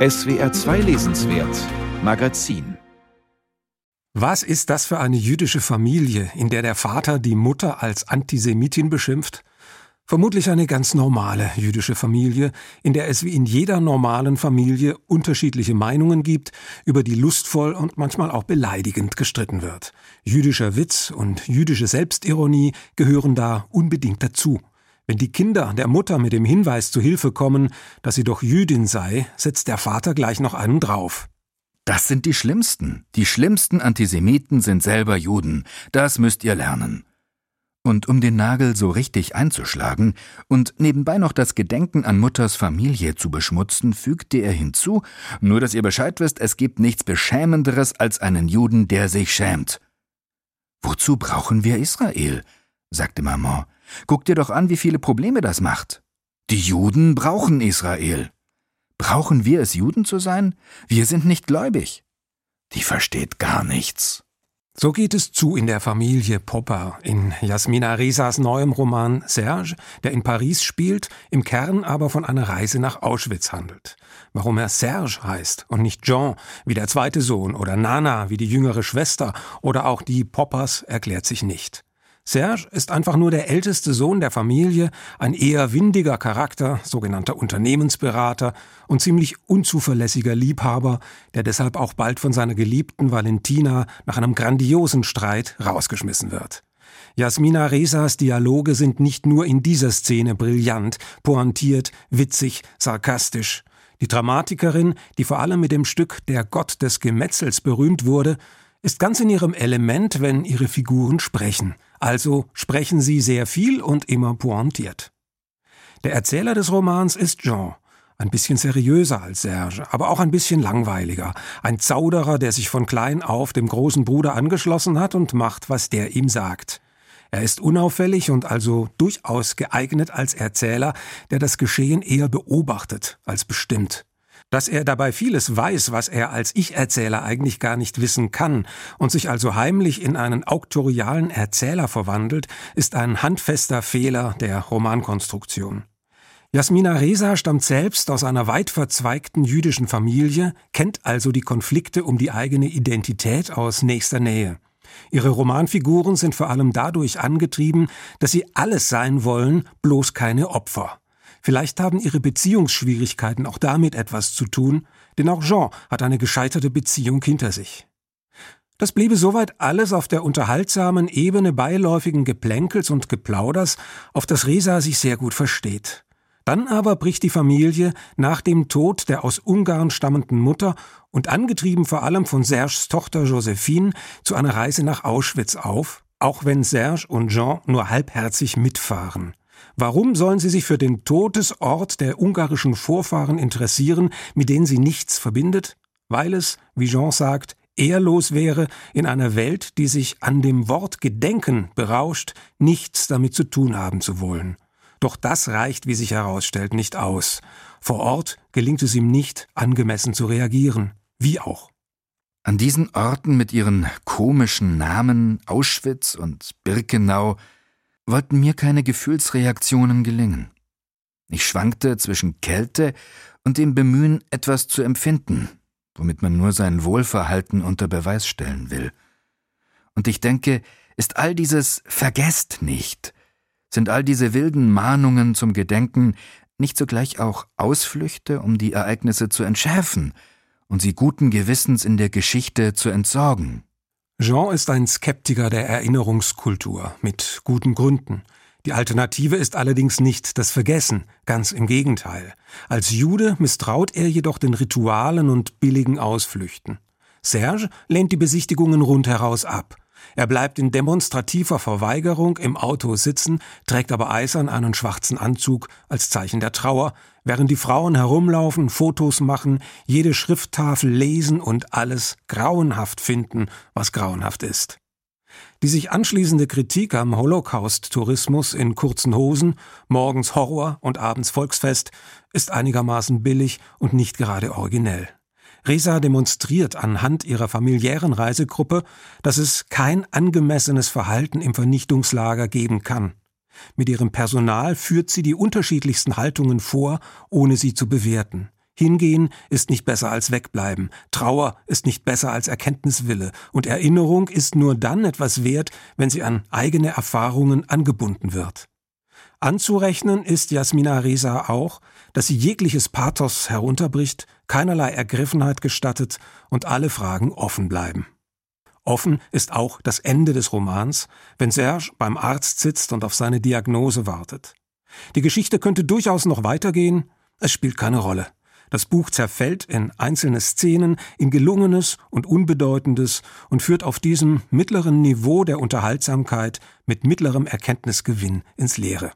SWR 2 Lesenswert Magazin Was ist das für eine jüdische Familie, in der der Vater die Mutter als Antisemitin beschimpft? Vermutlich eine ganz normale jüdische Familie, in der es wie in jeder normalen Familie unterschiedliche Meinungen gibt, über die lustvoll und manchmal auch beleidigend gestritten wird. Jüdischer Witz und jüdische Selbstironie gehören da unbedingt dazu. Wenn die Kinder der Mutter mit dem Hinweis zu Hilfe kommen, dass sie doch Jüdin sei, setzt der Vater gleich noch einen drauf. Das sind die Schlimmsten. Die schlimmsten Antisemiten sind selber Juden. Das müsst ihr lernen. Und um den Nagel so richtig einzuschlagen und nebenbei noch das Gedenken an Mutters Familie zu beschmutzen, fügte er hinzu, nur dass ihr Bescheid wisst, es gibt nichts Beschämenderes als einen Juden, der sich schämt. Wozu brauchen wir Israel? Sagte Maman. Guck dir doch an, wie viele Probleme das macht. Die Juden brauchen Israel. Brauchen wir es, Juden zu sein? Wir sind nicht gläubig. Die versteht gar nichts. So geht es zu in der Familie Popper. In Jasmina Resas neuem Roman Serge, der in Paris spielt, im Kern aber von einer Reise nach Auschwitz handelt. Warum er Serge heißt und nicht Jean wie der zweite Sohn oder Nana wie die jüngere Schwester oder auch die Poppers erklärt sich nicht. Serge ist einfach nur der älteste Sohn der Familie, ein eher windiger Charakter, sogenannter Unternehmensberater und ziemlich unzuverlässiger Liebhaber, der deshalb auch bald von seiner geliebten Valentina nach einem grandiosen Streit rausgeschmissen wird. Jasmina Resas Dialoge sind nicht nur in dieser Szene brillant, pointiert, witzig, sarkastisch. Die Dramatikerin, die vor allem mit dem Stück Der Gott des Gemetzels berühmt wurde, ist ganz in ihrem Element, wenn ihre Figuren sprechen. Also sprechen sie sehr viel und immer pointiert. Der Erzähler des Romans ist Jean, ein bisschen seriöser als Serge, aber auch ein bisschen langweiliger, ein Zauderer, der sich von klein auf dem großen Bruder angeschlossen hat und macht, was der ihm sagt. Er ist unauffällig und also durchaus geeignet als Erzähler, der das Geschehen eher beobachtet als bestimmt dass er dabei vieles weiß, was er als Ich-Erzähler eigentlich gar nicht wissen kann und sich also heimlich in einen auktorialen Erzähler verwandelt, ist ein handfester Fehler der Romankonstruktion. Jasmina Reza stammt selbst aus einer weit verzweigten jüdischen Familie, kennt also die Konflikte um die eigene Identität aus nächster Nähe. Ihre Romanfiguren sind vor allem dadurch angetrieben, dass sie alles sein wollen, bloß keine Opfer. Vielleicht haben ihre Beziehungsschwierigkeiten auch damit etwas zu tun, denn auch Jean hat eine gescheiterte Beziehung hinter sich. Das bliebe soweit alles auf der unterhaltsamen Ebene beiläufigen Geplänkels und Geplauders, auf das Resa sich sehr gut versteht. Dann aber bricht die Familie nach dem Tod der aus Ungarn stammenden Mutter und angetrieben vor allem von Serges Tochter Josephine zu einer Reise nach Auschwitz auf, auch wenn Serge und Jean nur halbherzig mitfahren. Warum sollen sie sich für den Todesort der ungarischen Vorfahren interessieren, mit denen sie nichts verbindet? Weil es, wie Jean sagt, ehrlos wäre, in einer Welt, die sich an dem Wort Gedenken berauscht, nichts damit zu tun haben zu wollen. Doch das reicht, wie sich herausstellt, nicht aus. Vor Ort gelingt es ihm nicht, angemessen zu reagieren. Wie auch. An diesen Orten mit ihren komischen Namen Auschwitz und Birkenau wollten mir keine Gefühlsreaktionen gelingen. Ich schwankte zwischen Kälte und dem Bemühen, etwas zu empfinden, womit man nur sein Wohlverhalten unter Beweis stellen will. Und ich denke, ist all dieses Vergesst nicht, sind all diese wilden Mahnungen zum Gedenken nicht zugleich auch Ausflüchte, um die Ereignisse zu entschärfen und sie guten Gewissens in der Geschichte zu entsorgen? Jean ist ein Skeptiker der Erinnerungskultur, mit guten Gründen. Die Alternative ist allerdings nicht das Vergessen, ganz im Gegenteil. Als Jude misstraut er jedoch den Ritualen und billigen Ausflüchten. Serge lehnt die Besichtigungen rundheraus ab. Er bleibt in demonstrativer Verweigerung im Auto sitzen, trägt aber eisern einen schwarzen Anzug als Zeichen der Trauer, während die Frauen herumlaufen, Fotos machen, jede Schrifttafel lesen und alles grauenhaft finden, was grauenhaft ist. Die sich anschließende Kritik am Holocaust-Tourismus in kurzen Hosen, morgens Horror und abends Volksfest, ist einigermaßen billig und nicht gerade originell. Resa demonstriert anhand ihrer familiären Reisegruppe, dass es kein angemessenes Verhalten im Vernichtungslager geben kann. Mit ihrem Personal führt sie die unterschiedlichsten Haltungen vor, ohne sie zu bewerten. Hingehen ist nicht besser als wegbleiben, Trauer ist nicht besser als Erkenntniswille, und Erinnerung ist nur dann etwas wert, wenn sie an eigene Erfahrungen angebunden wird. Anzurechnen ist Jasmina Reza auch, dass sie jegliches Pathos herunterbricht, keinerlei Ergriffenheit gestattet und alle Fragen offen bleiben. Offen ist auch das Ende des Romans, wenn Serge beim Arzt sitzt und auf seine Diagnose wartet. Die Geschichte könnte durchaus noch weitergehen, es spielt keine Rolle. Das Buch zerfällt in einzelne Szenen, in gelungenes und unbedeutendes und führt auf diesem mittleren Niveau der Unterhaltsamkeit mit mittlerem Erkenntnisgewinn ins Leere.